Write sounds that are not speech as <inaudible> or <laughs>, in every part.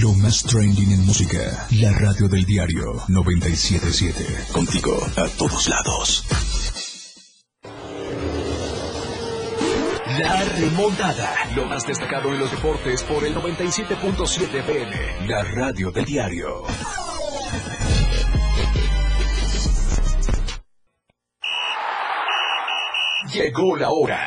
Lo más trending en música. La radio del diario 977. Contigo a todos lados. La remontada. Lo más destacado en los deportes por el 97.7 PM. La radio del diario. Llegó la hora.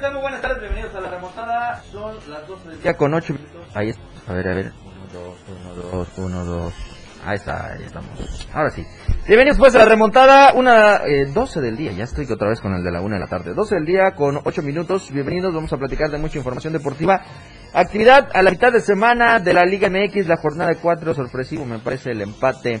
Muy buenas tardes, bienvenidos a la remontada. Son las 12 del día con 8 minutos. Ahí está. A ver, a ver. 1, 2, 1, 2, 1, 2. Ahí está, ahí estamos. Ahora sí. Bienvenidos pues a la remontada, una eh, 12 del día. Ya estoy otra vez con el de la 1 de la tarde. 12 del día con 8 minutos. Bienvenidos, vamos a platicar de mucha información deportiva. Actividad a la mitad de semana de la Liga MX, la jornada de 4, sorpresivo me parece el empate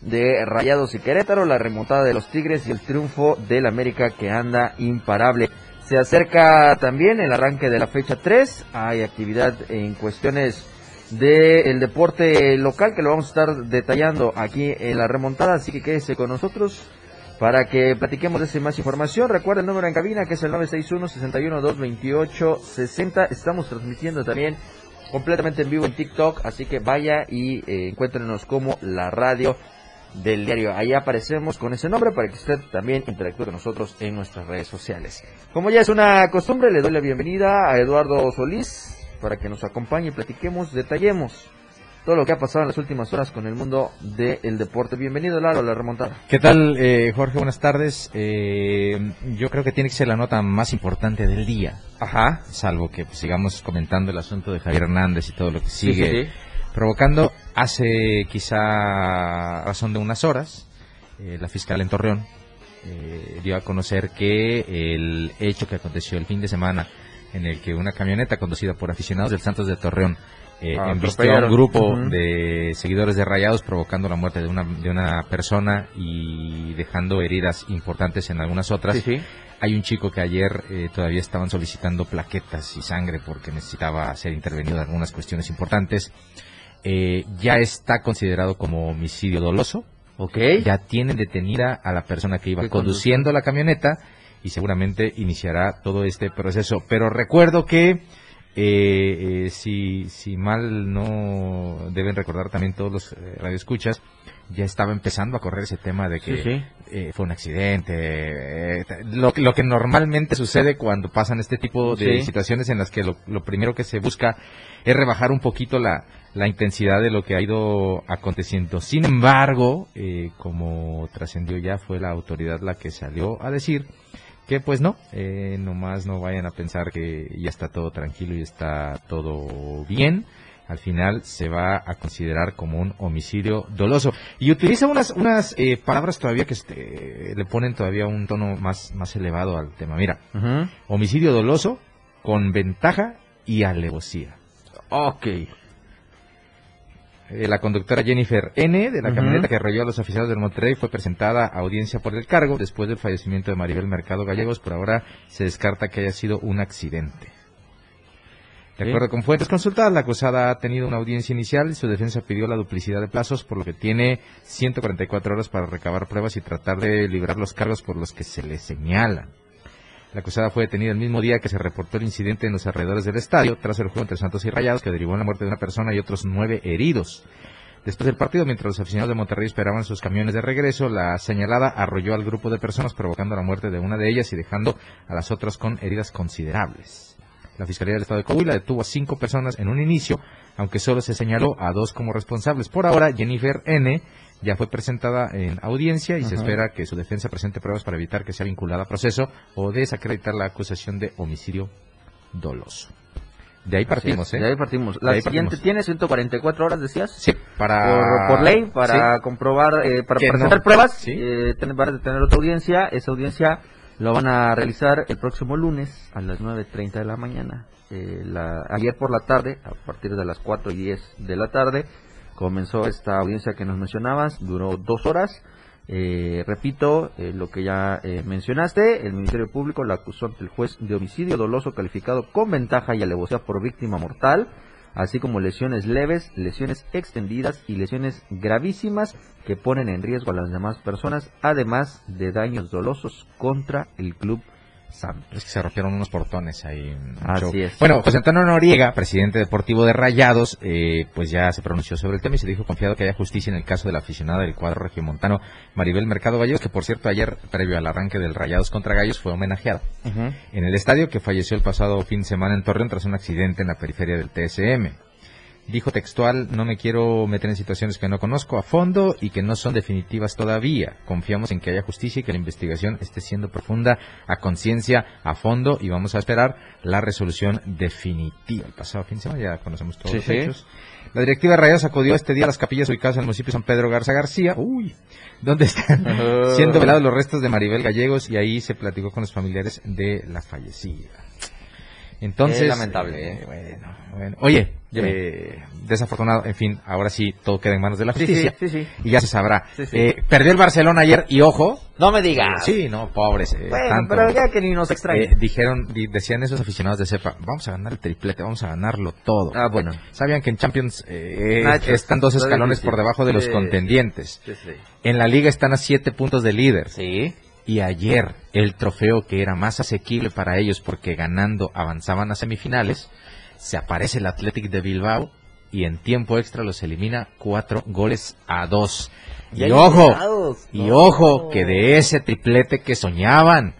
de Rayados y Querétaro, la remontada de los Tigres y el triunfo del América que anda imparable. Se acerca también el arranque de la fecha 3. Hay actividad en cuestiones del deporte local que lo vamos a estar detallando aquí en la remontada. Así que quédese con nosotros para que platiquemos de más información. Recuerda el número en cabina que es el 961-61-228-60. Estamos transmitiendo también completamente en vivo en TikTok. Así que vaya y eh, encuéntrenos como la radio del diario. Ahí aparecemos con ese nombre para que usted también interactúe con nosotros en nuestras redes sociales. Como ya es una costumbre, le doy la bienvenida a Eduardo Solís para que nos acompañe y platiquemos, detallemos todo lo que ha pasado en las últimas horas con el mundo del deporte. Bienvenido, Lalo, a la remontada. ¿Qué tal, eh, Jorge? Buenas tardes. Eh, yo creo que tiene que ser la nota más importante del día. Ajá. Salvo que pues, sigamos comentando el asunto de Javier Hernández y todo lo que Sí, sigue. sí, sí. Provocando hace quizá razón de unas horas eh, la fiscal en Torreón eh, dio a conocer que el hecho que aconteció el fin de semana en el que una camioneta conducida por aficionados del Santos de Torreón eh, Ah, embistió a un grupo de seguidores de Rayados provocando la muerte de una, de una persona y dejando heridas importantes en algunas otras. Sí, sí. Hay un chico que ayer eh, todavía estaban solicitando plaquetas y sangre porque necesitaba ser intervenido en algunas cuestiones importantes. Eh, ya está considerado como homicidio doloso. Ok. Ya tienen detenida a la persona que iba conduciendo la camioneta y seguramente iniciará todo este proceso. Pero recuerdo que eh, eh, si, si mal no deben recordar también todos los eh, radioescuchas, ya estaba empezando a correr ese tema de que Sí, sí. eh, fue un accidente, eh, lo, lo que normalmente sucede cuando pasan este tipo de Sí. situaciones en las que lo, lo primero que se busca es rebajar un poquito la, la intensidad de lo que ha ido aconteciendo. Sin embargo, eh, como trascendió ya, fue la autoridad la que salió a decir que pues no, eh, nomás no vayan a pensar que ya está todo tranquilo y está todo bien. Al final se va a considerar como un homicidio doloso. Y utiliza unas, unas eh, palabras todavía que este, le ponen todavía un tono más, más elevado al tema. Mira, homicidio doloso con ventaja y alevosía. Ok. Eh, la conductora Jennifer N. de la camioneta que arrolló a los oficiales del Monterrey fue presentada a audiencia por el cargo después del fallecimiento de Maribel Mercado Gallegos. Por ahora se descarta que haya sido un accidente. De acuerdo con fuentes consultadas, la acusada ha tenido una audiencia inicial y su defensa pidió la duplicidad de plazos, por lo que tiene 144 horas para recabar pruebas y tratar de librar los cargos por los que se le señalan. La acusada fue detenida el mismo día que se reportó el incidente en los alrededores del estadio, tras el juego entre Santos y Rayados, que derivó en la muerte de una persona y otros nueve heridos. Después del partido, mientras los aficionados de Monterrey esperaban sus camiones de regreso, la señalada arrolló al grupo de personas, provocando la muerte de una de ellas y dejando a las otras con heridas considerables. La Fiscalía del Estado de Coahuila detuvo a cinco personas en un inicio, aunque solo se señaló a dos como responsables. Por ahora, Jennifer N. ya fue presentada en audiencia y se espera que su defensa presente pruebas para evitar que sea vinculada a proceso o desacreditar la acusación de homicidio doloso. De ahí partimos, ¿eh? De ahí partimos. La ahí siguiente partimos. tiene 144 horas, decías. Sí, para... Por, por ley, para Sí. comprobar, eh, para presentar no. pruebas, Sí. eh, tener, tener otra audiencia. Esa audiencia lo van a realizar el próximo lunes a las 9.30 de la mañana eh, la, ayer por la tarde, a partir de las 4 y 10 de la tarde, comenzó esta audiencia que nos mencionabas, duró dos horas. Eh, repito eh, lo que ya eh, mencionaste, el Ministerio Público la acusó ante el juez de homicidio doloso calificado con ventaja y alevosía por víctima mortal, así como lesiones leves, lesiones extendidas y lesiones gravísimas que ponen en riesgo a las demás personas, además de daños dolosos contra el club. Es que se rompieron unos portones ahí. Así es. Bueno, José Antonio Noriega, presidente deportivo de Rayados, eh, pues ya se pronunció sobre el tema y se dijo confiado que haya justicia en el caso de la aficionada del cuadro regiomontano Maribel Mercado Gallegos, que por cierto ayer, previo al arranque del Rayados contra Gallos, fue homenajeada en el estadio que falleció el pasado fin de semana en Torreón tras un accidente en la periferia del TSM. Dijo textual, no me quiero meter en situaciones que no conozco a fondo y que no son definitivas todavía. Confiamos en que haya justicia y que la investigación esté siendo profunda, a conciencia, a fondo y vamos a esperar la resolución definitiva. El pasado fin de semana ya conocemos todos Sí, los sí. hechos. La directiva de Rayados acudió este día a las capillas ubicadas en el municipio de San Pedro Garza García, uy, donde están <laughs> siendo velados los restos de Maribel Gallegos y ahí se platicó con los familiares de la fallecida. Entonces, Es lamentable, eh, bueno, bueno. Oye, eh, desafortunado, en fin, ahora sí todo queda en manos de la justicia sí, sí, sí. y ya se sabrá. Eh, perdió el Barcelona ayer y ojo, No me digas. sí, no, pobres, eh, Bueno, tanto. pero ya que ni nos extraña. Eh, dijeron, di- decían esos aficionados de cepa, vamos a ganar el triplete, vamos a ganarlo todo. ah, bueno. Sabían que en Champions eh, Nacho, están dos escalones por debajo de los contendientes. En la liga están a siete puntos de líder. Sí. Y ayer el trofeo que era más asequible para ellos porque ganando avanzaban a semifinales, se aparece el Athletic de Bilbao y en tiempo extra los elimina cuatro goles a dos. Y ojo, y ojo, que de ese triplete que soñaban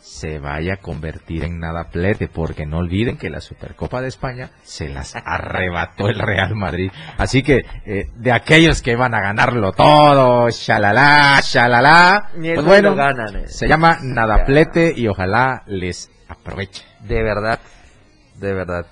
se vaya a convertir en nadaplete, porque no olviden que la Supercopa de España se las arrebató el Real Madrid. Así que eh, de aquellos que van a ganarlo todo, shalala, shalala, pues bueno ganan. eh. se llama nadaplete y ojalá les aproveche. De verdad. De verdad.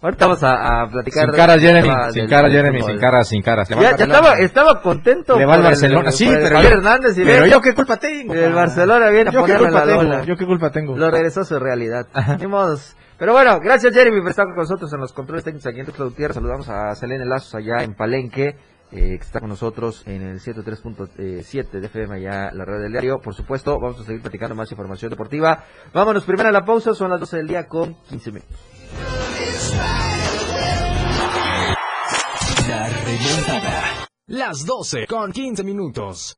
Ahorita vamos a, a platicar. Sin caras, del Jeremy, sin del Jeremy, sin caras, sin va Ya, estaba, estaba contento. Le va al el- Barcelona, sí, pero Javier yo- Hernández y Pero yo qué culpa tengo. el Barcelona viene a Yo qué ponerme culpa la tengo, yo qué culpa tengo. Lo regresó a su realidad. <laughs> Pero bueno, gracias Jeremy por estar con nosotros en los controles técnicos aquí en Tuxtla Gutiérrez. Saludamos a Selene Lazos allá en Palenque, eh, que está con nosotros en el 103.7 de FM allá la red del diario. Por supuesto, vamos a seguir platicando más información deportiva. Vámonos primero a la pausa, son las 12 del día con 15 minutos. La remontada. Las 12 con 15 minutos.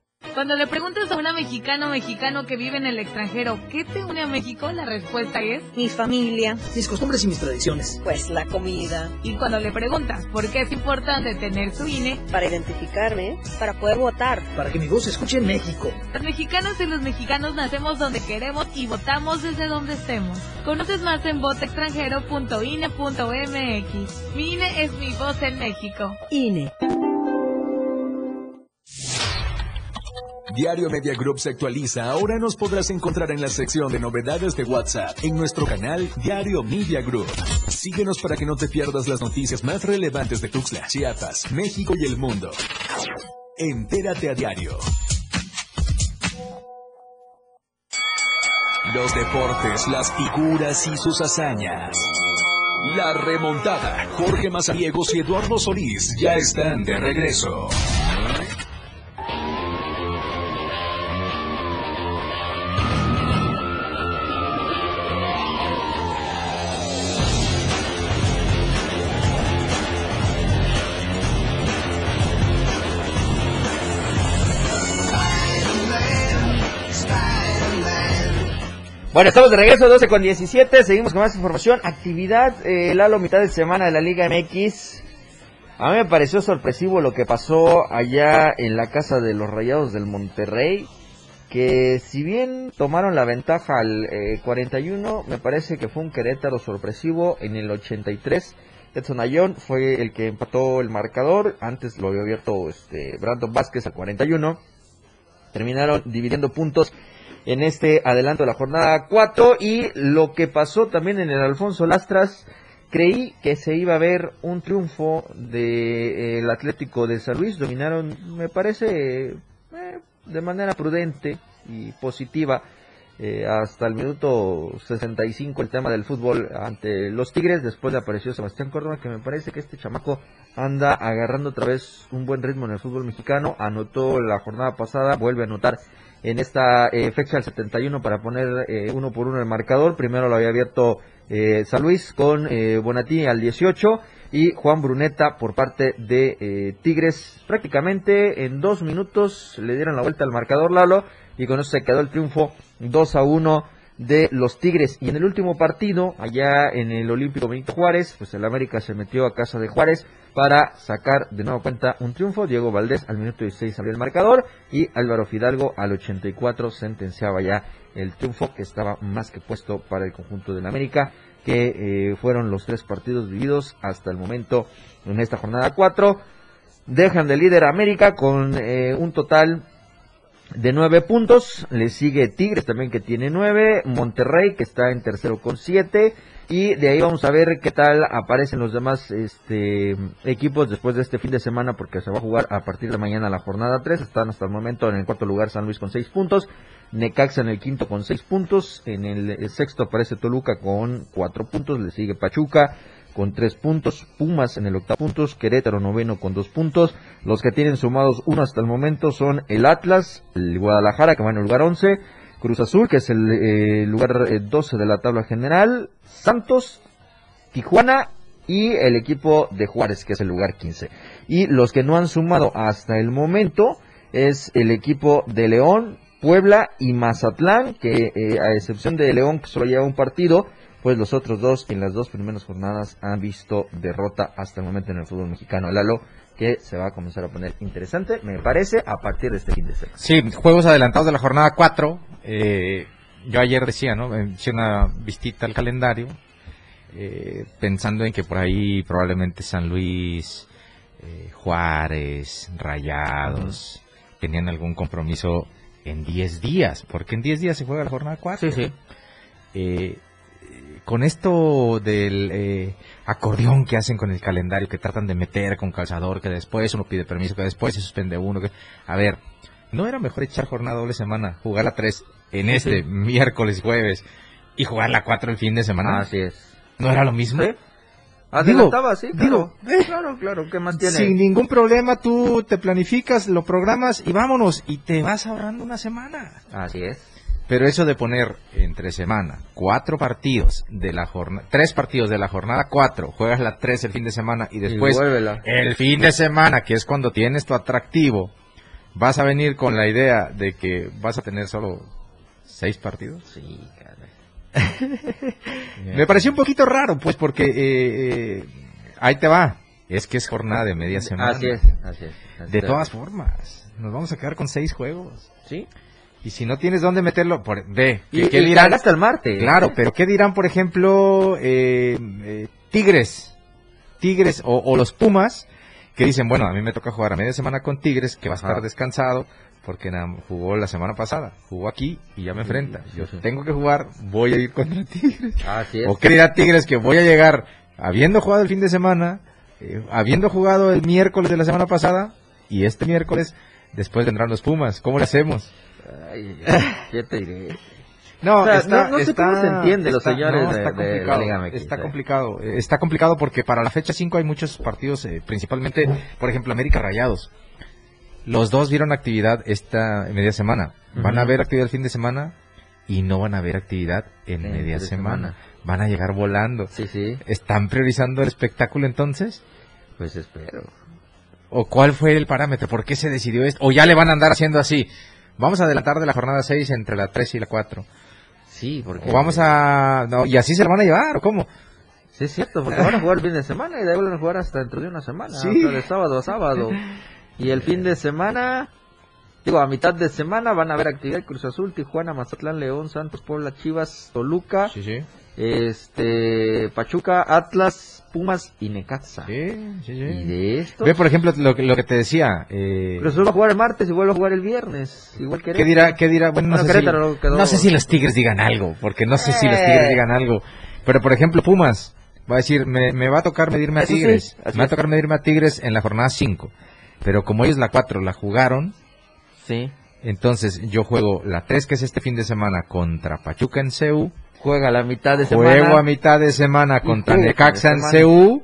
Cuando le preguntas a una mexicana o mexicano que vive en el extranjero, ¿qué te une a México? La respuesta es, Mi familia, mis costumbres y mis tradiciones. pues la comida, y cuando le preguntas por qué es importante tener su INE, para identificarme, para poder votar. Para que mi voz se escuche en México. las mexicanas y los mexicanos nacemos donde queremos y votamos desde donde estemos. Conoces más en votoextranjero.ine.mx. Mi INE es mi voz en México. INE. Diario Media Group se actualiza. Ahora nos podrás encontrar en la sección de novedades de WhatsApp en nuestro canal Diario Media Group. Síguenos para que no te pierdas las noticias más relevantes de Tuxtla, Chiapas, México y el mundo. Entérate a diario. Los deportes, las figuras y sus hazañas. La remontada. Jorge Mazariegos y Eduardo Solís ya están de regreso. Bueno, estamos de regreso, 12 con 17. Seguimos con más información. Actividad, eh, Lalo, mitad de semana de la Liga MX. A mí me pareció sorpresivo lo que pasó allá en la casa de los Rayados del Monterrey. que si bien tomaron la ventaja al eh, 41, me parece que fue un Querétaro sorpresivo en el 83. Edson Ayón fue el que empató el marcador, antes lo había abierto este, Brandon Vázquez al 41. Terminaron dividiendo puntos en este adelanto de la jornada 4 y lo que pasó también en el Alfonso Lastras, creí que se iba a ver un triunfo del Atlético de San Luis, dominaron, me parece, eh, de manera prudente y positiva eh, hasta el minuto 65 el tema del fútbol ante los Tigres, después le apareció Sebastián Córdoba, que me parece que este chamaco anda agarrando otra vez un buen ritmo en el fútbol mexicano, anotó la jornada pasada, vuelve a anotar en esta eh, fecha el 71 para poner eh, uno por uno el marcador. Primero lo había abierto eh, San Luis con Bonatini al 18 y Juan Bruneta por parte de Tigres. Prácticamente en dos minutos le dieron la vuelta al marcador Lalo y con eso se quedó el triunfo 2 a 1 de los Tigres. Y en el último partido, allá en el Olímpico Benito Juárez, pues el América se metió a casa de Juárez para sacar de nuevo cuenta un triunfo. Diego Valdés al minuto 16 abrió el marcador y Álvaro Fidalgo al 84 sentenciaba ya el triunfo que estaba más que puesto para el conjunto del América, que eh, fueron los tres partidos vividos hasta el momento en esta jornada 4. Dejan de líder América con eh, un total de nueve puntos. Le sigue Tigres también que tiene nueve. Monterrey que está en tercero con siete. Y de ahí vamos a ver qué tal aparecen los demás este, equipos después de este fin de semana porque se va a jugar a partir de mañana la jornada 3. Están hasta el momento en el cuarto lugar San Luis con seis puntos. Necaxa en el quinto con seis puntos. En el, sexto aparece Toluca con cuatro puntos. Le sigue Pachuca con tres puntos, Pumas en el octavo puntos, Querétaro noveno con dos puntos. Los que tienen sumados uno hasta el momento son el Atlas, el Guadalajara que va en el lugar 11, Cruz Azul que es el eh, lugar eh, 12 de la tabla general, Santos, Tijuana y el equipo de Juárez que es el lugar 15. Y los que no han sumado hasta el momento es el equipo de León, Puebla y Mazatlán que eh, a excepción de León que solo lleva un partido, pues los otros dos en las dos primeras jornadas han visto derrota hasta el momento en el fútbol mexicano. Lalo, que se va a comenzar a poner interesante, me parece, a partir de este fin de semana. Sí, juegos adelantados de la jornada 4. Eh, yo ayer decía, ¿no? Me hice una vistita al calendario, eh, pensando en que por ahí probablemente San Luis, eh, Juárez, Rayados, tenían algún compromiso en 10 días, porque en 10 días se juega la jornada 4. Sí, sí. Eh, con esto del eh, acordeón que hacen con el calendario, que tratan de meter con calzador, que después uno pide permiso, que después se suspende uno. Que... A ver, ¿no era mejor echar jornada doble semana, jugar la 3 en este miércoles y jueves y jugar la 4 el fin de semana? Así es. ¿No era lo mismo? ¿Sí? Adelantaba, sí, claro. Eh, claro, claro, ¿qué más tiene? Sin ningún problema tú te planificas, lo programas y vámonos y te vas ahorrando una semana. Así es. Pero eso de poner entre semana cuatro partidos de la jornada, tres partidos de la jornada cuatro, juegas la tres el fin de semana y después el fin de semana, que es cuando tienes tu atractivo, vas a venir con la idea de que vas a tener solo seis partidos. Sí. <laughs> Me pareció un poquito raro, pues, porque eh, eh, ahí te va. Es que es jornada de media semana. Así es, así es. así De todas formas, nos vamos a quedar con seis juegos. Sí. Y si no tienes dónde meterlo, por, ve, Y, ¿qué y dirán? hasta el martes. Claro, pero ¿qué dirán, por ejemplo, eh, eh, Tigres? Tigres o, o los Pumas, que dicen, bueno, a mí me toca jugar a media semana con Tigres, que va a estar descansado, porque jugó la semana pasada, jugó aquí y ya me enfrenta. Yo tengo que jugar, voy a ir contra Tigres. Así es. ¿O qué dirá Tigres que voy a llegar habiendo jugado el fin de semana, eh, habiendo jugado el miércoles de la semana pasada, y este miércoles después vendrán los Pumas? ¿Cómo le hacemos? Ay, ay, <laughs> ¿qué te diré? No, O sea, está, no- no sé está- cómo se entiende los está- señores no, de- está de la complicado, Liga MX, Está eh. complicado, está complicado porque para la fecha 5 hay muchos partidos, eh, principalmente, por ejemplo, América Rayados. Los dos vieron actividad esta media semana. Van a ver actividad el fin de semana y no van a ver actividad en media semana. semana. Van a llegar volando. Sí, sí, ¿Están priorizando el espectáculo entonces? pues espero. ¿O cuál fue el parámetro? ¿Por qué se decidió esto? ¿O ya le van a andar haciendo así? Vamos a adelantar de la jornada 6 entre la 3 y la 4. Sí, porque... O vamos a... No, ¿Y así se lo van a llevar o cómo? Sí, es cierto, porque van a jugar el fin de semana y de ahí van a jugar hasta dentro de una semana. Sí. de sábado a sábado. Y el fin de semana... Digo, a mitad de semana van a haber actividad Cruz Azul, Tijuana, Mazatlán, León, Santos, Puebla, Chivas, Toluca, Sí, sí. este, Pachuca, Atlas, Pumas y Necaxa. Sí, sí, sí. Y de esto, Ve, por ejemplo, lo, que- lo que te decía. Eh, Cruz Azul va a jugar el martes y vuelve a jugar el viernes, igual que ¿Qué dirá? ¿Qué dirá? Bueno, no, Bueno, sé si, Querétaro quedó- no sé si los Tigres digan algo, porque no sé si los Eh. Tigres digan algo. Pero, por ejemplo, Pumas va a decir, me, me va a tocar medirme a Eso sí, Tigres. así me va a tocar medirme a Tigres en la jornada 5. Pero como ellos la 4 la jugaron, Sí, entonces yo juego la 3, que es este fin de semana, contra Pachuca en CEU. juega la mitad de semana. Juego a mitad de semana contra Necaxa en. CEU.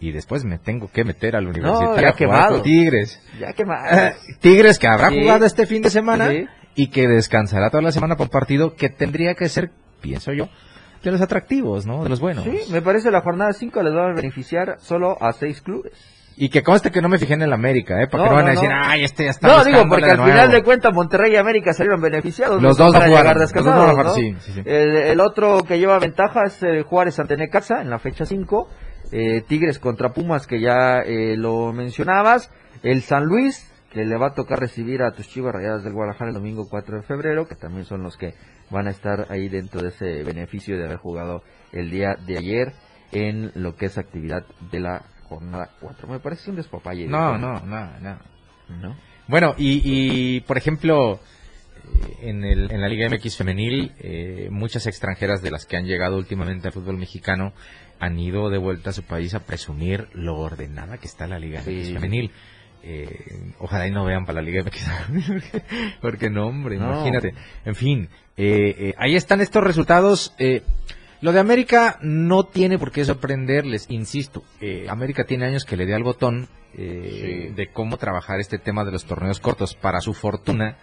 Y después me tengo que meter al universitario ya a jugar quemado. con Tigres. Ya que más. Eh, Tigres que habrá Sí. jugado este fin de semana Sí. y que descansará toda la semana por partido que tendría que ser, pienso yo, de los atractivos, ¿no? De los buenos. Sí, me parece la jornada 5 les va a beneficiar solo a 6 clubes. Y que conste que no me fijé en el América, ¿eh? Para No, que no van no, a decir, ay, este ya está No, digo, porque al nuevo". final de cuentas Monterrey y América salieron beneficiados. Los dos para jugaron, los dos no sí, sí, sí. El, el otro que lleva ventaja es eh, Juárez ante Necaxa en la fecha 5. Eh, Tigres contra Pumas, que ya eh, lo mencionabas. El San Luis, que le va a tocar recibir a tus chivas rayadas del Guadalajara el domingo 4 de febrero, que también son los que van a estar ahí dentro de ese beneficio de haber jugado el día de ayer en lo que es actividad de la jornada 4. Me parece un despapalle. No, no, no, no. ¿No? Bueno, y, y por ejemplo, eh, en, el, en la Liga MX femenil, eh, muchas extranjeras de las que han llegado últimamente al fútbol mexicano han ido de vuelta a su país a presumir lo ordenada que está la Liga MX femenil. Eh, ojalá y no vean para la Liga MX porque, <laughs> porque no, hombre, No. imagínate. En fin, eh, eh, ahí están estos resultados. Lo de América no tiene por qué sorprenderles, insisto. eh, América tiene años que le dio al botón eh, de cómo trabajar este tema de los torneos cortos. Para su fortuna,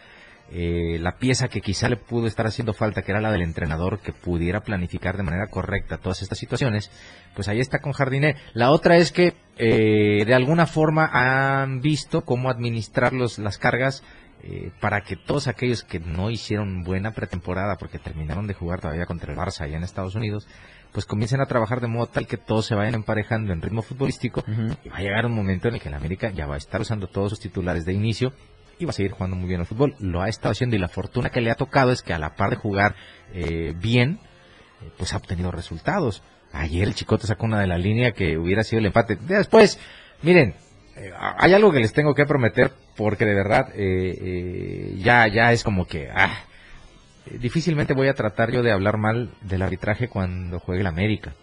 eh, la pieza que quizá le pudo estar haciendo falta, que era la del entrenador, que pudiera planificar de manera correcta todas estas situaciones, pues ahí está con Jardiné. La otra es que eh, de alguna forma han visto cómo administrar los, las cargas eh, para que todos aquellos que no hicieron buena pretemporada porque terminaron de jugar todavía contra el Barça allá en Estados Unidos, pues comiencen a trabajar de modo tal que todos se vayan emparejando en ritmo futbolístico y va a llegar un momento en el que el América ya va a estar usando todos sus titulares de inicio y va a seguir jugando muy bien al fútbol. Lo ha estado haciendo y la fortuna que le ha tocado es que a la par de jugar eh, bien, eh, pues ha obtenido resultados. Ayer el Chicote sacó una de la línea que hubiera sido el empate. Después, miren, eh, hay algo que les tengo que prometer porque de verdad eh, eh, ya ya es como que ah, difícilmente voy a tratar yo de hablar mal del arbitraje cuando juegue el América.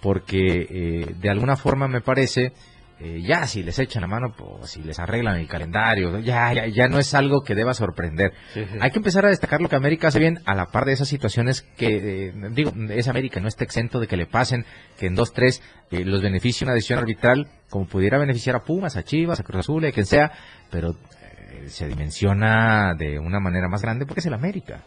Porque eh, de alguna forma me parece eh, ya si les echan la mano pues si les arreglan el calendario ya ya, ya no es algo que deba sorprender. Hay que empezar a destacar lo que América hace bien a la par de esas situaciones que, eh, digo, es América, no está exento de que le pasen, que en dos, tres eh, los beneficie una decisión arbitral, como pudiera beneficiar a Pumas, a Chivas, a Cruz Azul, a quien sea, pero eh, se dimensiona de una manera más grande porque es el América.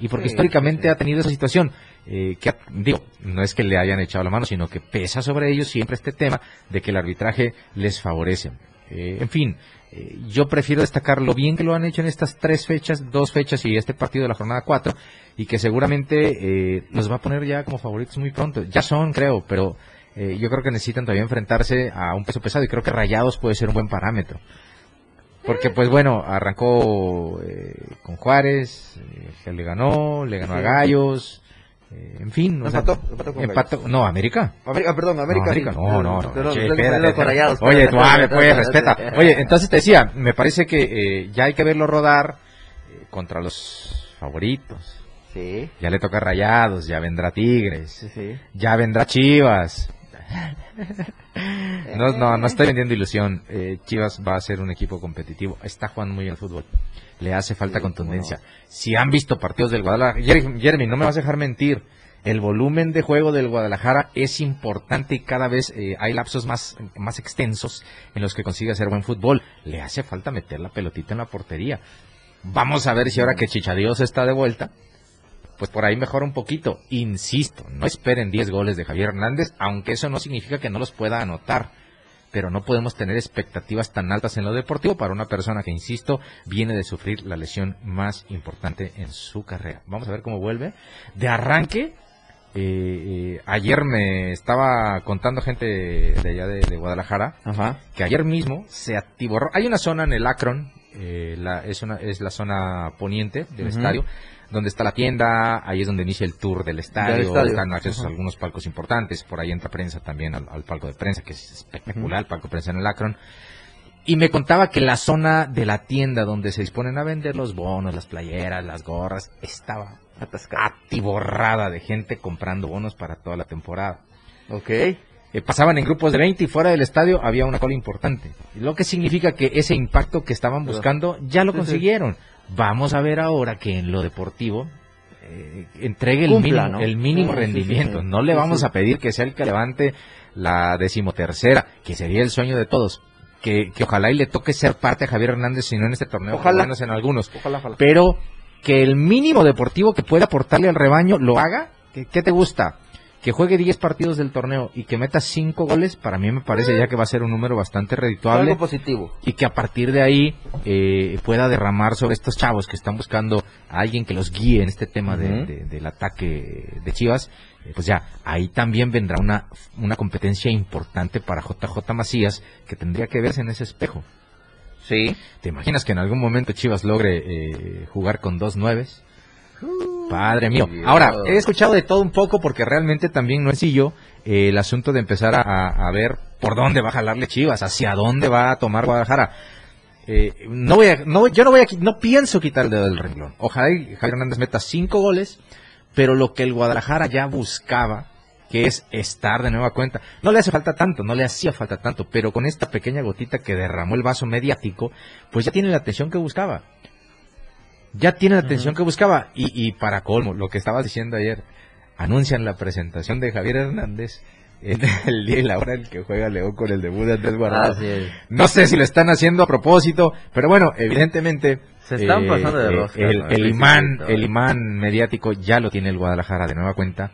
Y porque Sí, históricamente sí, ha tenido esa situación, eh, que, digo, no es que le hayan echado la mano, sino que pesa sobre ellos siempre este tema de que el arbitraje les favorece. Eh, en fin, eh, yo prefiero destacar lo bien que lo han hecho en estas tres fechas, dos fechas y este partido de la jornada cuatro, y que seguramente eh, los va a poner ya como favoritos muy pronto. Ya son, creo, pero eh, yo creo que necesitan todavía enfrentarse a un peso pesado y creo que Rayados puede ser un buen parámetro. Porque, pues bueno, arrancó eh, con Juárez, eh, que le ganó, le ganó a. Gallos, eh, en fin. o sea, Empató, empató con empató- no, América. América, perdón, América. No, América, no, no, no. Che, espérate, Rayados. Oye, tú, pues, respeta. Oye, entonces te decía, me parece que eh, ya hay que verlo rodar eh, contra los favoritos. Sí, Ya le toca Rayados, ya vendrá Tigres, sí, sí. ya vendrá Chivas. <laughs> No, no, no estoy vendiendo ilusión. Eh, Chivas va a ser un equipo competitivo. Está jugando muy bien el fútbol. Le hace falta Sí, contundencia. Si han visto partidos del Guadalajara, Jer- Jeremy, no me vas a dejar mentir. El volumen de juego del Guadalajara es importante y cada vez eh, hay lapsos más, más extensos en los que consigue hacer buen fútbol. Le hace falta meter la pelotita en la portería. Vamos a ver si ahora que Chichadios está de vuelta, pues por ahí mejora un poquito. Insisto, no esperen 10 goles de Javier Hernández, aunque eso no significa que no los pueda anotar. Pero no podemos tener expectativas tan altas en lo deportivo para una persona que, insisto, viene de sufrir la lesión más importante en su carrera. Vamos a ver cómo vuelve. De arranque, eh, eh, ayer me estaba contando gente de allá de, de Guadalajara Ajá. que ayer mismo se activó. Hay una zona en el Akron, eh, la, es, una, es la zona poniente del estadio, donde está la tienda, ahí es donde inicia el tour del estadio, Del estadio. están accesos a algunos palcos importantes, por ahí entra prensa también al, al palco de prensa, que es espectacular, el palco de prensa en el Akron. Y me contaba que la zona de la tienda donde se disponen a vender los bonos, las playeras, las gorras, estaba atiborrada de gente comprando bonos para toda la temporada. Ok. Eh, pasaban en grupos de 20 y fuera del estadio había una cola importante. Lo que significa que ese impacto que estaban buscando ya lo Sí, sí. Vamos a ver ahora que en lo deportivo eh, entregue el Cumpla, mínimo, ¿no? el mínimo Sí, rendimiento. sí. No le vamos a pedir que sea el que levante la decimotercera, que sería el sueño de todos. Que, que ojalá y le toque ser parte a Javier Hernández, si no en este torneo, Ojalá. menos en algunos. Ojalá, ojalá. Pero que el mínimo deportivo que pueda aportarle al rebaño lo haga. ¿Qué, qué te gusta? Que juegue 10 partidos del torneo y que meta 5 goles, para mí me parece ya que va a ser un número bastante redituable Algo positivo. y que a partir de ahí eh, pueda derramar sobre estos chavos que están buscando a alguien que los guíe en este tema de- del ataque de Chivas, eh, pues ya, ahí también vendrá una, una competencia importante para JJ Macías que tendría que verse en ese espejo. Sí. ¿Te imaginas que en algún momento Chivas logre eh, jugar con dos nueves? Padre mío. Ahora, he escuchado de todo un poco porque realmente también no es sencillo eh, el asunto de empezar a, a ver por dónde va a jalarle Chivas, hacia dónde va a tomar Guadalajara. Eh, no voy a, no, yo no voy a, no pienso quitar el dedo del renglón. Ojalá y Javier Hernández meta cinco goles, pero lo que el Guadalajara ya buscaba, que es estar de nueva cuenta, no le hace falta tanto, no le hacía falta tanto, pero con esta pequeña gotita que derramó el vaso mediático, pues ya tiene la atención que buscaba. Ya tiene la atención que buscaba. Y, y para colmo, lo que estabas diciendo ayer, anuncian la presentación de Javier Hernández en <laughs> el día y la hora en que juega León con el debut de Andrés Guardado. No sé si lo están haciendo a propósito, pero bueno, evidentemente Se están eh, pasando de eh, rosca, el, ¿no? el Sí, imán, el imán mediático ya lo tiene el Guadalajara de nueva cuenta.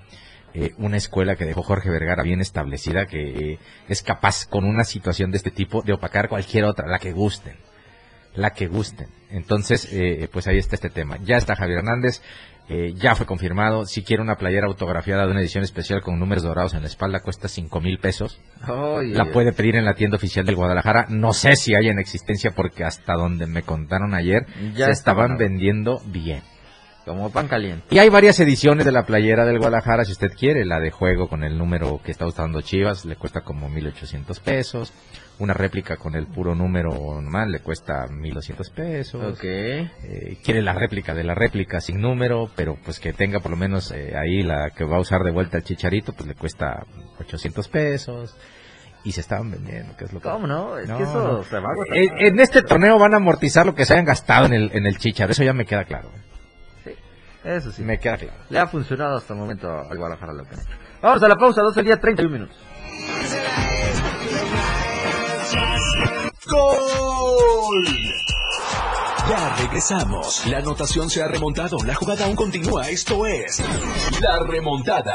Eh, una escuela que dejó Jorge Vergara bien establecida, que es capaz con una situación de este tipo de opacar cualquier otra, la que gusten, la que gusten. Entonces, eh, pues ahí está este tema. Ya está Javier Hernández, eh, ya fue confirmado. Si quiere una playera autografiada de una edición especial con números dorados en la espalda, cuesta cinco mil pesos. La puede pedir en la tienda oficial del Guadalajara. No sé si hay en existencia porque hasta donde me contaron ayer Ya se estaban vendiendo bien. Como pan caliente. Y hay varias ediciones de la playera del Guadalajara si usted quiere. La de juego con el número que está usando Chivas le cuesta como 1800 pesos. Una réplica con el puro número normal le cuesta 1200 pesos. Ok. Eh, quiere la réplica de la réplica sin número, pero pues que tenga por lo menos eh, ahí la que va a usar de vuelta el chicharito, pues le cuesta 800 pesos. Y se estaban vendiendo, que es lo que... ¿Cómo no? Es No, que eso no. se va a. En, en este torneo van a amortizar lo que se hayan gastado en el, en el chicharo, eso ya me queda claro. Eso sí. Me queda claro. Le ha funcionado hasta el momento al Guadalajara hecho. Vamos a la pausa, 12 del día, 31 minutos. ¡Gol! Ya regresamos. La anotación se ha remontado. La jugada aún continúa. Esto es La Remontada.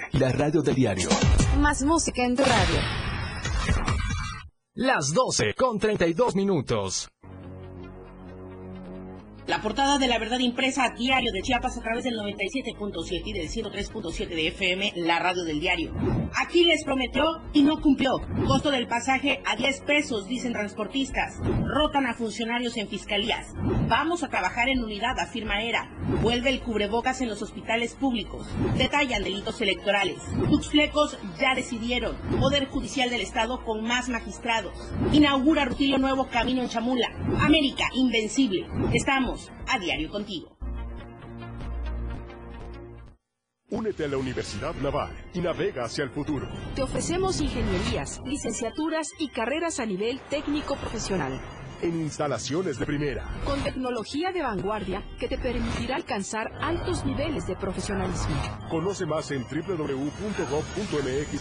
La radio del diario. Más música en tu radio. Las 12 con 32 minutos. La portada de la verdad impresa diario de Chiapas a través del 97.7 y del 103.7 de FM, la radio del diario. Aquí les prometió y no cumplió. Costo del pasaje a 10 pesos, dicen transportistas. Rotan a funcionarios en fiscalías. Vamos a trabajar en unidad, afirma ERA. Vuelve el cubrebocas en los hospitales públicos. Detallan delitos electorales. Tuxflecos ya decidieron. Poder Judicial del Estado con más magistrados. Inaugura Rutilio Nuevo Camino en Chamula. América, invencible. Estamos a diario contigo. Únete a la Universidad Naval y navega hacia el futuro. Te ofrecemos ingenierías, licenciaturas y carreras a nivel técnico profesional. En instalaciones de primera. Con tecnología de vanguardia que te permitirá alcanzar altos niveles de profesionalismo. Conoce más en www.gov.mx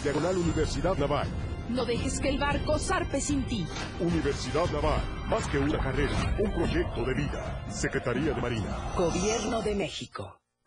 Diagonal Universidad Naval. No dejes que el barco zarpe sin ti. Universidad Naval, más que una carrera, un proyecto de vida. Secretaría de Marina. Gobierno de México.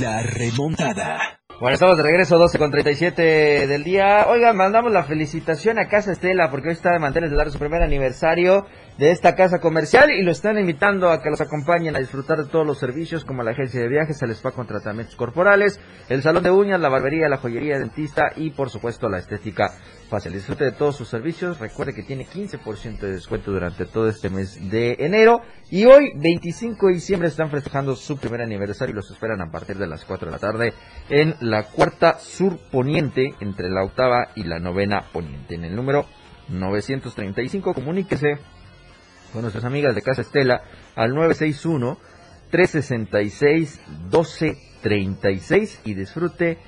La remontada. Bueno, estamos de regreso, 12 con 37 del día. Oigan, mandamos la felicitación a Casa Estela porque hoy está de manteles de dar su primer aniversario de esta casa comercial y lo están invitando a que los acompañen a disfrutar de todos los servicios como la agencia de viajes, el spa con tratamientos corporales, el salón de uñas, la barbería, la joyería, dentista y por supuesto la estética facial. Disfrute de todos sus servicios. Recuerde que tiene 15% de descuento durante todo este mes de enero y hoy 25 de diciembre están festejando su primer aniversario y los esperan a partir de las 4 de la tarde en la cuarta sur poniente entre la octava y la novena poniente. En el número 935 comuníquese con nuestras amigas de Casa Estela al 961-366-1236 y disfrute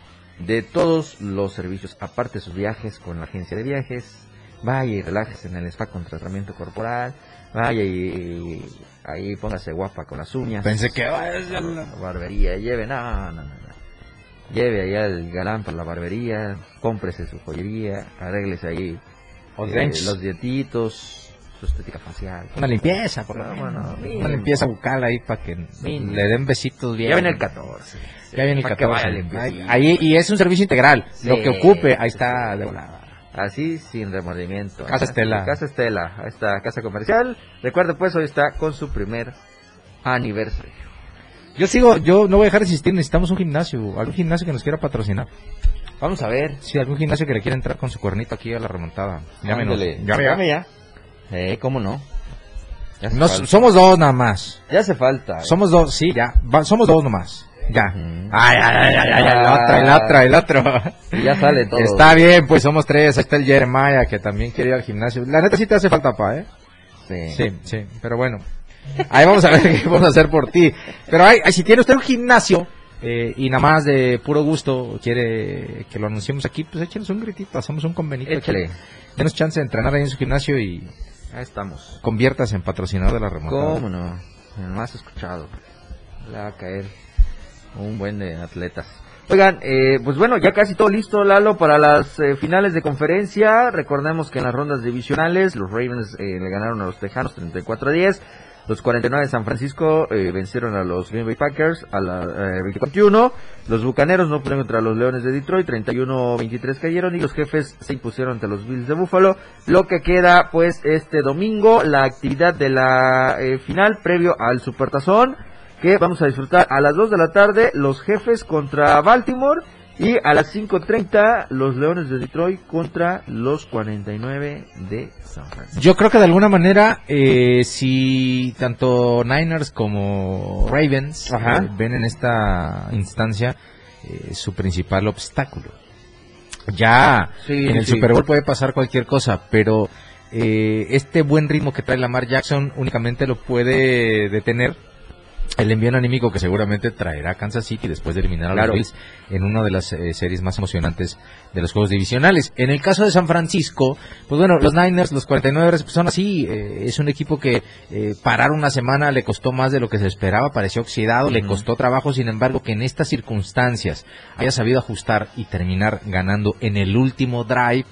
de todos los servicios, aparte de sus viajes con la agencia de viajes. Vaya y relájese en el spa con tratamiento corporal. Vaya y, ahí póngase guapa con las uñas. Pensé que vaya a la barbería. Lleve, no, no, no. Lleve allá el galán para la barbería. Cómprese su joyería. Arréglese ahí eh, los dietitos su estética facial. Una limpieza, por lo menos. Una limpieza bucal ahí para que le den besitos bien. Ya el 14. Ya viene el 14. Ahí, ahí, y es un servicio integral. Lo que ocupe, ahí está de volada. Así, sin remordimiento. Casa Estela. Casa Estela. Ahí está, casa comercial. Recuerde, pues, hoy está con su primer aniversario. Yo sigo, yo no voy a dejar de insistir, necesitamos un gimnasio, algún gimnasio que nos quiera patrocinar. Vamos a ver. Sí, algún gimnasio que le quiera entrar con su cuernito aquí a la remontada. Llámenos. Llame ya. ya. Eh, ¿cómo no? no somos dos nada más. Ya hace falta. Eh. Somos dos, sí, ya. Va, somos dos nomás. Ya. Ay, ay, ay, ay, el otro, el otro, el otro. Ya sale todo. Está bien, pues somos tres. Ahí está el Jeremiah que también quiere ir al gimnasio. La neta sí te hace falta, pa, ¿eh? Sí. Sí, sí. Pero bueno. Ahí vamos a ver <laughs> qué vamos a hacer por ti. Pero ay, si tiene usted un gimnasio eh, y nada más de puro gusto quiere que lo anunciemos aquí, pues échenos un gritito, hacemos un convenito. Échale. Denos chance de entrenar ahí en su gimnasio y Ahí estamos. Conviertas en patrocinador de la remontada. ¿Cómo no? El más escuchado. Le va a caer un buen de atletas. Oigan, eh, pues bueno, ya casi todo listo, Lalo, para las eh, finales de conferencia. Recordemos que en las rondas divisionales los Ravens eh, le ganaron a los Tejanos 34 a 10. Los 49 de San Francisco eh, vencieron a los Green Bay Packers a la eh, 21. Los Bucaneros no pudieron contra los Leones de Detroit, 31-23 cayeron y los jefes se impusieron ante los Bills de Buffalo. Lo que queda pues este domingo, la actividad de la eh, final previo al Supertazón que vamos a disfrutar a las 2 de la tarde los jefes contra Baltimore y a las 5.30 los Leones de Detroit contra los 49 de San Francisco. Yo creo que de alguna manera, eh, si tanto Niners como Ravens eh, ven en esta instancia eh, su principal obstáculo. Ya Sí, en el sí. Super Bowl puede pasar cualquier cosa, pero eh, este buen ritmo que trae Lamar Jackson únicamente lo puede detener el envío anímico que seguramente traerá Kansas City después de eliminar a Claro. los Bills en una de las eh, series más emocionantes de los juegos divisionales. En el caso de San Francisco, pues bueno, los Niners, los 49 pues son así, eh, es un equipo que eh, parar una semana le costó más de lo que se esperaba, pareció oxidado, le costó trabajo, sin embargo, que en estas circunstancias haya sabido ajustar y terminar ganando en el último drive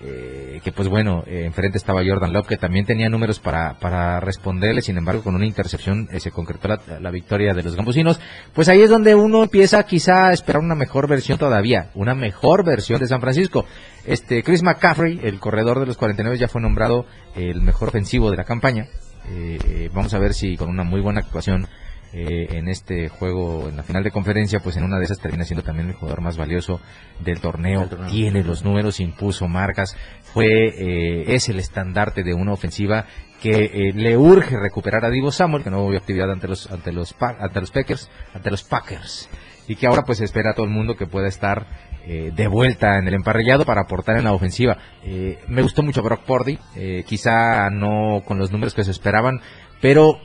eh, que pues bueno, eh, enfrente estaba Jordan Love, que también tenía números para, para responderle, sin embargo con una intercepción eh, se concretó la, la victoria de los gambusinos, pues ahí es donde uno empieza quizá a esperar una mejor versión todavía, una mejor versión de San Francisco. Este Chris McCaffrey, el corredor de los 49 ya fue nombrado el mejor ofensivo de la campaña. Eh, vamos a ver si con una muy buena actuación eh, en este juego, en la final de conferencia, pues en una de esas termina siendo también el jugador más valioso del torneo. Tiene los números, impuso marcas, fue eh, es el estandarte de una ofensiva que eh, le urge recuperar a Divo Samuel, que no hubo actividad ante los ante los ante los Packers, ante los Packers y que ahora pues espera a todo el mundo que pueda estar eh, de vuelta en el emparrillado para aportar en la ofensiva. Eh, me gustó mucho Brock Purdy, eh, quizá no con los números que se esperaban, pero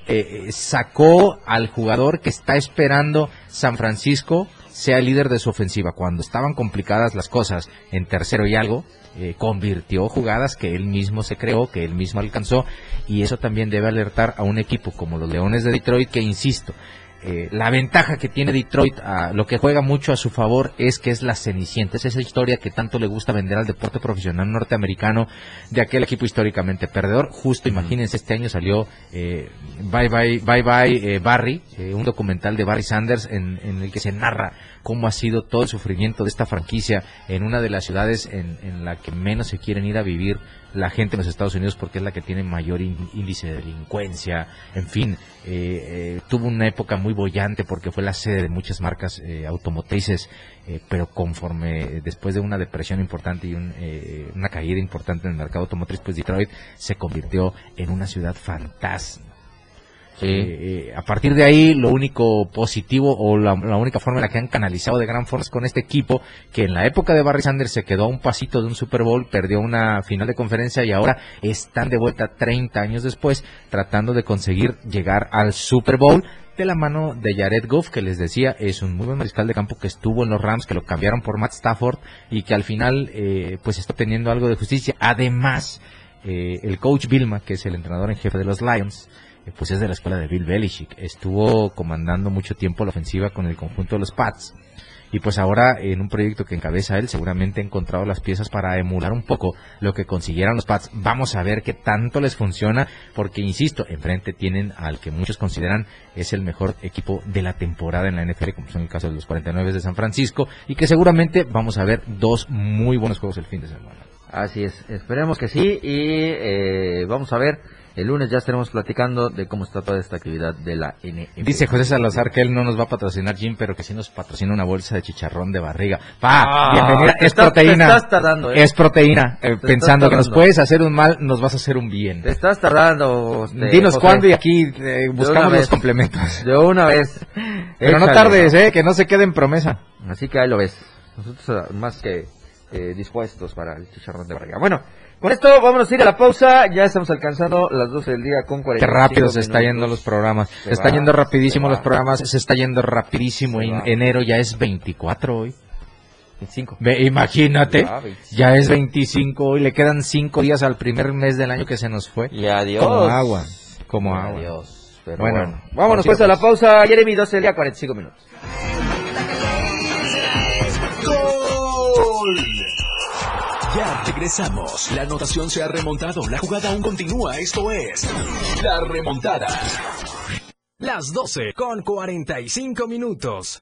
sacó al jugador que está esperando San Francisco sea el líder de su ofensiva. Cuando estaban complicadas las cosas en tercero y algo, convirtió jugadas que él mismo se creó, que él mismo alcanzó, y eso también debe alertar a un equipo como los Leones de Detroit, que insisto, eh, la ventaja que tiene Detroit, a, lo que juega mucho a su favor es que es la cenicienta, es esa historia que tanto le gusta vender al deporte profesional norteamericano de aquel equipo históricamente perdedor. Justo, imagínense, este año salió eh, Bye Bye Bye Bye eh, Barry, un documental de Barry Sanders en, el que se narra cómo ha sido todo el sufrimiento de esta franquicia en una de las ciudades en, en la que menos se quieren ir a vivir la gente en los Estados Unidos porque es la que tiene mayor índice de delincuencia, en fin, eh, eh, tuvo una época muy bollante porque fue la sede de muchas marcas eh, automotrices, pero conforme después de una depresión importante y una caída importante en el mercado automotriz, pues Detroit se convirtió en una ciudad eh, eh, a partir de ahí, lo único positivo o la, única forma en la que han canalizado de gran force con este equipo, que en la época de Barry Sanders se quedó a un pasito de un Super Bowl, perdió una final de conferencia y ahora están de vuelta 30 años después tratando de conseguir llegar al Super Bowl de la mano de Jared Goff, que les decía, es un muy buen mariscal de campo que estuvo en los Rams, que lo cambiaron por Matt Stafford y que al final eh, pues está teniendo algo de justicia. Además, el coach Vilma, que es el entrenador en jefe de los Lions, eh, pues es de la escuela de Bill Belichick. Estuvo comandando mucho tiempo la ofensiva con el conjunto de los Pats. Y pues ahora en un proyecto que encabeza él, seguramente ha encontrado las piezas para emular un poco lo que consiguieran los Pats. Vamos a ver qué tanto les funciona, porque insisto, enfrente tienen al que muchos consideran es el mejor equipo de la temporada en la NFL, como son el caso de los 49 de San Francisco, y que seguramente vamos a ver dos muy buenos juegos el fin de semana. Así es, esperemos que sí, y eh, vamos a ver el lunes ya estaremos platicando de cómo está toda esta actividad de la NFL. Dice José Salazar que él no nos va a patrocinar Jim, pero que sí nos patrocina una bolsa de chicharrón de barriga. Pa, ah, bienvenida. Es proteína. ¿eh? Es proteína. Eh, pensando que nos puedes hacer un mal, nos vas a hacer un bien. Te estás tardando. Este, Dinos cuándo y aquí eh, buscamos los complementos. De una vez. <laughs> Pero no tardes, eh, que no se quede en promesa. Así que ahí lo ves. Nosotros más que dispuestos para el chicharrón de barriga. Bueno. Con esto vámonos a ir a la pausa. Ya estamos alcanzando las 12 del día con 40 Qué rápido se está yendo los programas. Se, está yendo rapidísimo los programas. Se está yendo rapidísimo. En enero ya es 24 hoy. 25. imagínate, ya es 25 hoy. Le quedan 5 días al primer mes del año que se nos fue. Y adiós. Como agua. Como agua. Adiós. bueno, vámonos pues a la pausa. Jeremy, 12 del día, 45 minutos. Regresamos. La anotación se ha remontado. La jugada aún continúa. Esto es La Remontada. Las 12 con 45 minutos.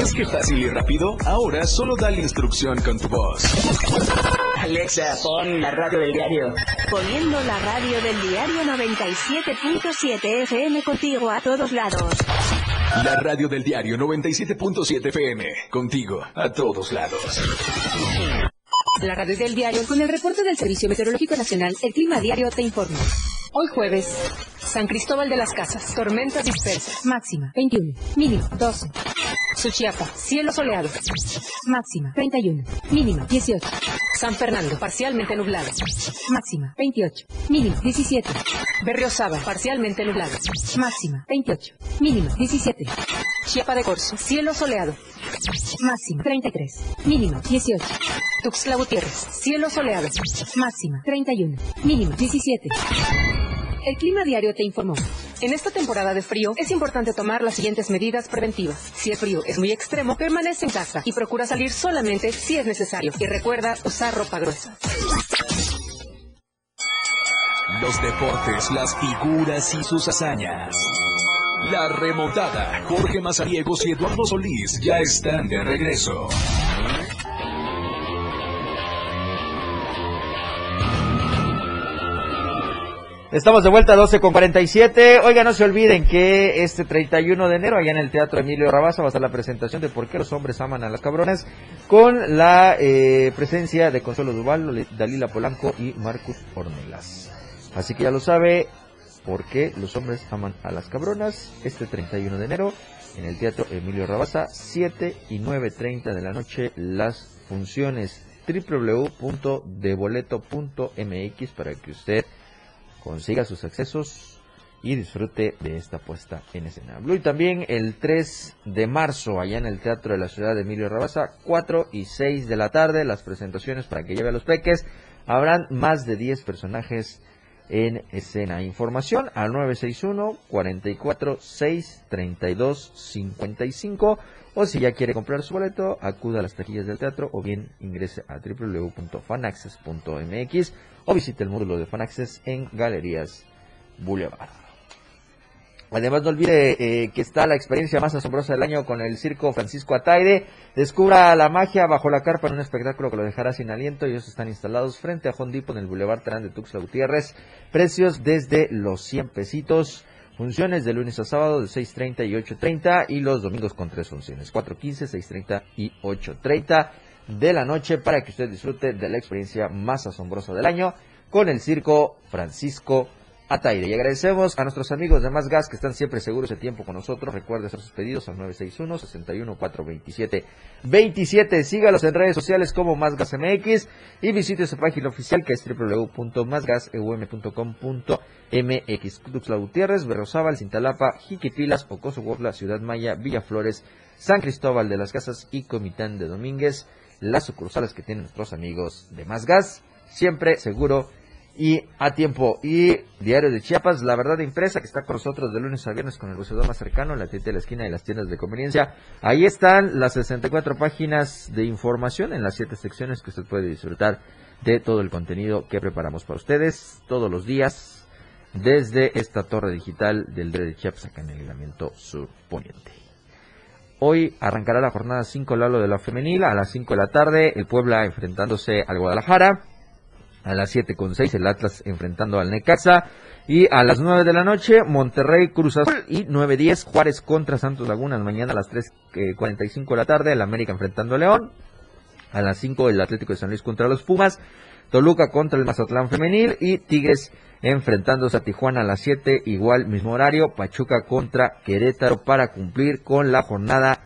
¿Es que fácil y rápido? Ahora solo dale instrucción con tu voz. Alexa, pon la radio del diario. Poniendo la radio del diario 97.7 FM contigo a todos lados. La radio del diario 97.7 FM contigo a todos lados. La radio del diario con el reporte del Servicio Meteorológico Nacional, el Clima Diario te informa. Hoy jueves, San Cristóbal de las Casas, tormentas dispersas, máxima 21, mínimo 12. Suchiapa, cielo soleado, máxima 31, mínima 18. San Fernando, parcialmente nublado, máxima 28, mínima 17. Berriosaba, parcialmente nublado, máxima 28, mínima 17. Chiapa de Corzo, cielo soleado, máxima 33, mínima 18. Tuxtla Gutiérrez, cielo soleado, máxima 31, mínima 17. El clima diario te informó. En esta temporada de frío es importante tomar las siguientes medidas preventivas. Si el frío es muy extremo, permanece en casa y procura salir solamente si es necesario. Y recuerda usar ropa gruesa. Los deportes, las figuras y sus hazañas. La remontada. Jorge Mazariegos y Eduardo Solís ya están de regreso. Estamos de vuelta a 12 con 47. Oiga, no se olviden que este 31 de enero, allá en el Teatro Emilio Rabaza, va a estar la presentación de Por qué los hombres aman a las cabronas, con la eh, presencia de Consuelo Duval, Dalila Polanco y Marcus Ornelas. Así que ya lo sabe, ¿por qué los hombres aman a las cabronas? Este 31 de enero, en el Teatro Emilio Rabaza, 7 y 9.30 de la noche, las funciones www.deboleto.mx para que usted consiga sus accesos y disfrute de esta puesta en escena. Y también el 3 de marzo, allá en el Teatro de la Ciudad de Emilio Rabaza, 4 y 6 de la tarde, las presentaciones para que lleve a los peques. Habrán más de 10 personajes en escena. Información al 961 44 6 32 55 o si ya quiere comprar su boleto, acuda a las taquillas del teatro o bien ingrese a www.fanaccess.mx o visite el módulo de Fanaccess en Galerías Boulevard. Además, no olvide eh, que está la experiencia más asombrosa del año con el circo Francisco Ataide. Descubra la magia bajo la carpa en un espectáculo que lo dejará sin aliento. Ellos están instalados frente a Hondipo en el Boulevard Terán de Tuxtla Gutiérrez. Precios desde los 100 pesitos. Funciones de lunes a sábado de 6.30 y 8.30 y los domingos con tres funciones, 4.15, 6.30 y 8.30 de la noche para que usted disfrute de la experiencia más asombrosa del año con el circo Francisco Ataire. Y agradecemos a nuestros amigos de Más Gas que están siempre seguros de tiempo con nosotros. Recuerde hacer sus pedidos al 961-61-427. 27. Sígalos en redes sociales como Más Gas MX y visite su página oficial que es www.másgaseum.com.mx. Tuxtla Gutiérrez, Berrozábal, Cintalapa, Jiquipilas, Ocoso Huerla, Ciudad Maya, Villaflores, San Cristóbal de las Casas y Comitán de Domínguez. Las sucursales que tienen nuestros amigos de Más Gas. Siempre seguro y a tiempo. Y Diario de Chiapas, la verdad impresa, que está con nosotros de lunes a viernes con el bucedor más cercano, la tienda de la esquina y las tiendas de conveniencia. Ahí están las 64 páginas de información en las 7 secciones que usted puede disfrutar de todo el contenido que preparamos para ustedes todos los días desde esta torre digital del Diario de Chiapas acá en el ligamento sur poniente. Hoy arrancará la jornada 5 Lalo de la femenil a las 5 de la tarde, el Puebla enfrentándose al Guadalajara a las 7 con 6 el Atlas enfrentando al Necaxa. Y a las 9 de la noche Monterrey Cruz Azul y 9.10 Juárez contra Santos Laguna. Mañana a las 3.45 de la tarde el América enfrentando a León. A las 5 el Atlético de San Luis contra los Pumas. Toluca contra el Mazatlán Femenil. Y Tigres enfrentándose a Tijuana a las 7 igual mismo horario Pachuca contra Querétaro para cumplir con la jornada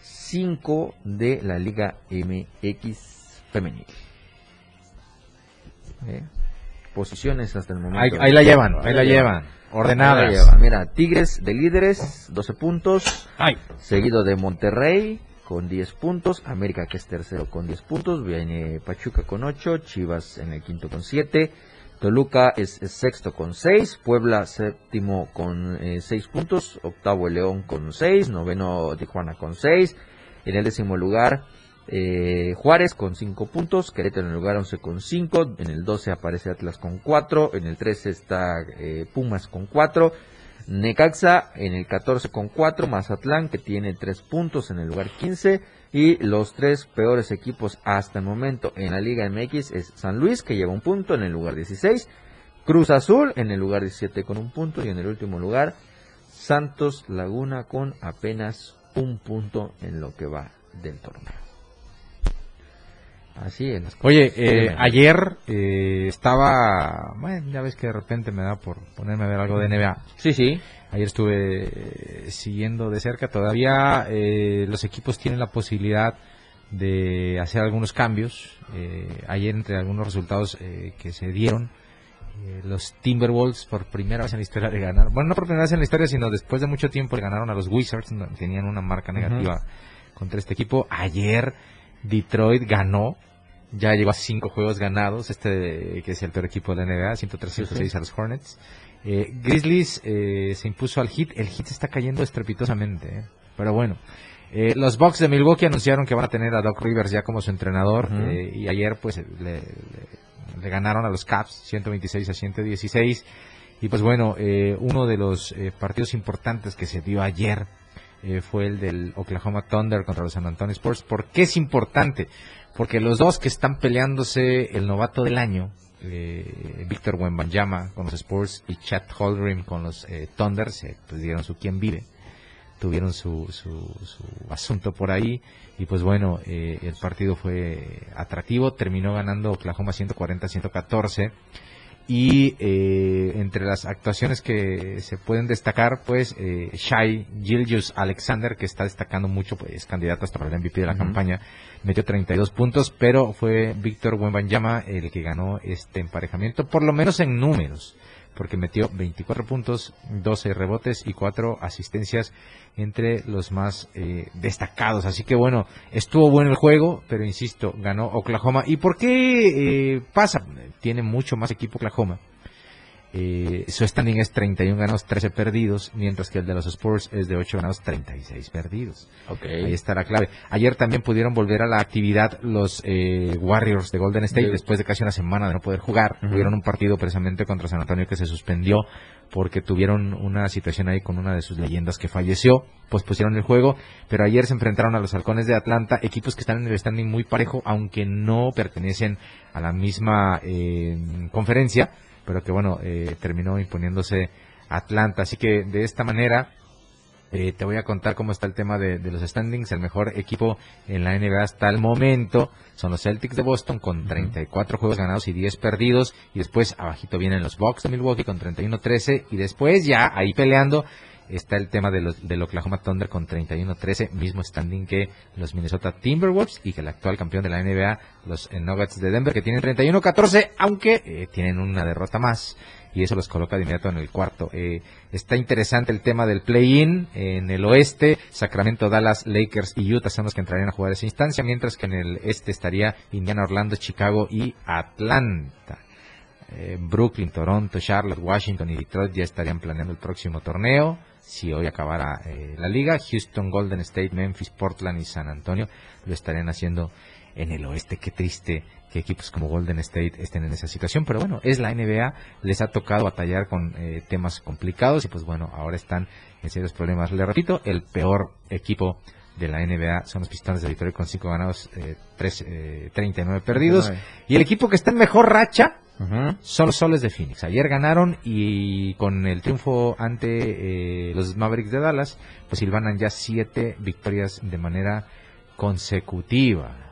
5 de la Liga MX Femenil ¿eh? posiciones hasta el momento. Ahí, ahí la llevan, ahí, la llevan. Ordenadas. Mira, Tigres de líderes, 12 puntos. Ay. Seguido de Monterrey con 10 puntos. América que es tercero con 10 puntos. Viene Pachuca con 8. Chivas en el quinto con 7. Toluca es, sexto con 6. Puebla séptimo con 6 eh, puntos. Octavo el León con 6. Noveno Tijuana con 6. En el décimo lugar eh, Juárez con 5 puntos, Querétaro en el lugar 11 con 5, en el 12 aparece Atlas con 4, en el 13 está eh, Pumas con 4, Necaxa en el 14 con 4, Mazatlán que tiene 3 puntos en el lugar 15 y los tres peores equipos hasta el momento en la Liga MX es San Luis que lleva un punto en el lugar 16, Cruz Azul en el lugar 17 con un punto y en el último lugar Santos Laguna con apenas un punto en lo que va del torneo. Así es. Oye, eh, ayer eh, estaba, bueno, ya ves que de repente me da por ponerme a ver algo de NBA. Sí, sí. Ayer estuve eh, siguiendo de cerca. Todavía los equipos tienen la posibilidad de hacer algunos cambios. ayer entre algunos resultados que se dieron, los Timberwolves por primera vez en la historia de ganar. Bueno, no por primera vez en la historia, sino después de mucho tiempo le ganaron a los Wizards. Tenían una marca negativa contra este equipo. Ayer Detroit ganó ya llegó a cinco juegos ganados, este que es el peor equipo de la NBA, 103-106 a los Hornets. Eh, Grizzlies eh, se impuso al Heat, el Heat está cayendo estrepitosamente, eh. pero bueno. Eh, los Bucks de Milwaukee anunciaron que van a tener a Doc Rivers ya como su entrenador eh, y ayer pues le, le- le ganaron a los Caps 126 a 116 y pues bueno, eh, uno de los eh, partidos importantes que se dio ayer eh, fue el del Oklahoma Thunder contra los San Antonio Spurs. ¿Por qué es importante? Porque los dos que están peleándose el novato del año, eh, Víctor Wembanyama con los Spurs y Chad Holdrim con los eh, Thunder, se pues, dieron su quien vive tuvieron su, su, su asunto por ahí y pues bueno, eh, el partido fue atractivo, terminó ganando Oklahoma 140-114 y eh, entre las actuaciones que se pueden destacar, pues eh, Shai Gilgius Alexander, que está destacando mucho, pues es candidato hasta el MVP de la Ujú. campaña, metió 32 puntos, pero fue Víctor Wembanyama el que ganó este emparejamiento, por lo menos en números porque metió 24 puntos, 12 rebotes y 4 asistencias entre los más eh, destacados. Así que bueno, estuvo bueno el juego, pero insisto, ganó Oklahoma. ¿Y por qué eh, pasa? Tiene mucho más equipo Oklahoma. Eh, su standing es 31 ganados, 13 perdidos, mientras que el de los Spurs es de 8 ganados, 36 perdidos. Ahí está la clave. Ayer también pudieron volver a la actividad los eh, Warriors de Golden State después de casi una semana de no poder jugar. Tuvieron un partido precisamente contra San Antonio que se suspendió porque tuvieron una situación ahí con una de sus leyendas que falleció. Pues pusieron el juego, pero ayer se enfrentaron a los Halcones de Atlanta, equipos que están en el standing muy parejo, aunque no pertenecen a la misma eh, conferencia, pero que bueno, eh, terminó imponiéndose Atlanta. Así que de esta manera eh, te voy a contar cómo está el tema de, de los standings. El mejor equipo en la NBA hasta el momento son los Celtics de Boston con 34 juegos ganados y 10 perdidos. Y después abajito vienen los Bucks de Milwaukee con 31-13. Y después ya ahí peleando está el tema de los, del Oklahoma Thunder con 31-13, mismo standing que los Minnesota Timberwolves y que el actual campeón de la NBA, los eh, Nuggets de Denver, que tienen 31-14, aunque eh, tienen una derrota más y eso los coloca de inmediato en el cuarto. Eh, está interesante el tema del play-in en el oeste. Sacramento, Dallas, Lakers y Utah son los que entrarían a jugar esa instancia, mientras que en el este estaría Indiana, Orlando, Chicago y Atlanta. Brooklyn, Toronto, Charlotte, Washington y Detroit ya estarían planeando el próximo torneo. Si hoy acabara eh, la liga, Houston, Golden State, Memphis, Portland y San Antonio lo estarían haciendo en el oeste. Qué triste que equipos como Golden State estén en esa situación, pero bueno, es la NBA, les ha tocado batallar con eh, temas complicados y pues bueno, ahora están en serios problemas. Le repito, el peor equipo de la NBA son los Pistones de Detroit con 5 ganados, eh, tres, eh, 39 perdidos. 39. Y el equipo que está en mejor racha son los Soles de Phoenix. Ayer ganaron y con el triunfo ante eh, los Mavericks de Dallas, pues silvanan ya siete victorias de manera consecutiva.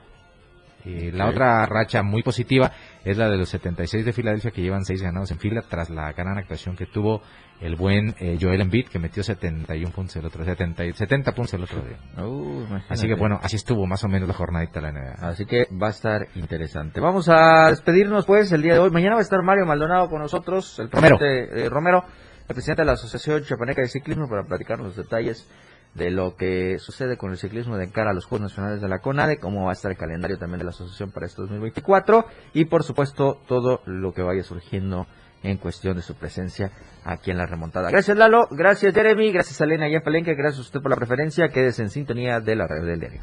Eh, La otra racha muy positiva es la de los 76 de Filadelfia que llevan seis ganados en fila tras la gran actuación que tuvo el buen eh, Joel Embiid que metió 71 puntos el otro 70, y- 70 puntos el otro día. Uh. Así que bueno, así estuvo más o menos la jornadita de la NBA. Así que va a estar interesante. Vamos a despedirnos pues el día de hoy. Mañana va a estar Mario Maldonado con nosotros, el Romero. presidente eh, Romero, el presidente de la Asociación Chapaneca de Ciclismo para platicar los detalles de lo que sucede con el ciclismo de cara a los Juegos Nacionales de la CONADE, cómo va a estar el calendario también de la asociación para este 2024 y por supuesto todo lo que vaya surgiendo en cuestión de su presencia aquí en la remontada. Gracias Lalo, gracias Jeremy, gracias Elena y a Palenque, gracias a usted por la preferencia, quédese en sintonía de la red del diario.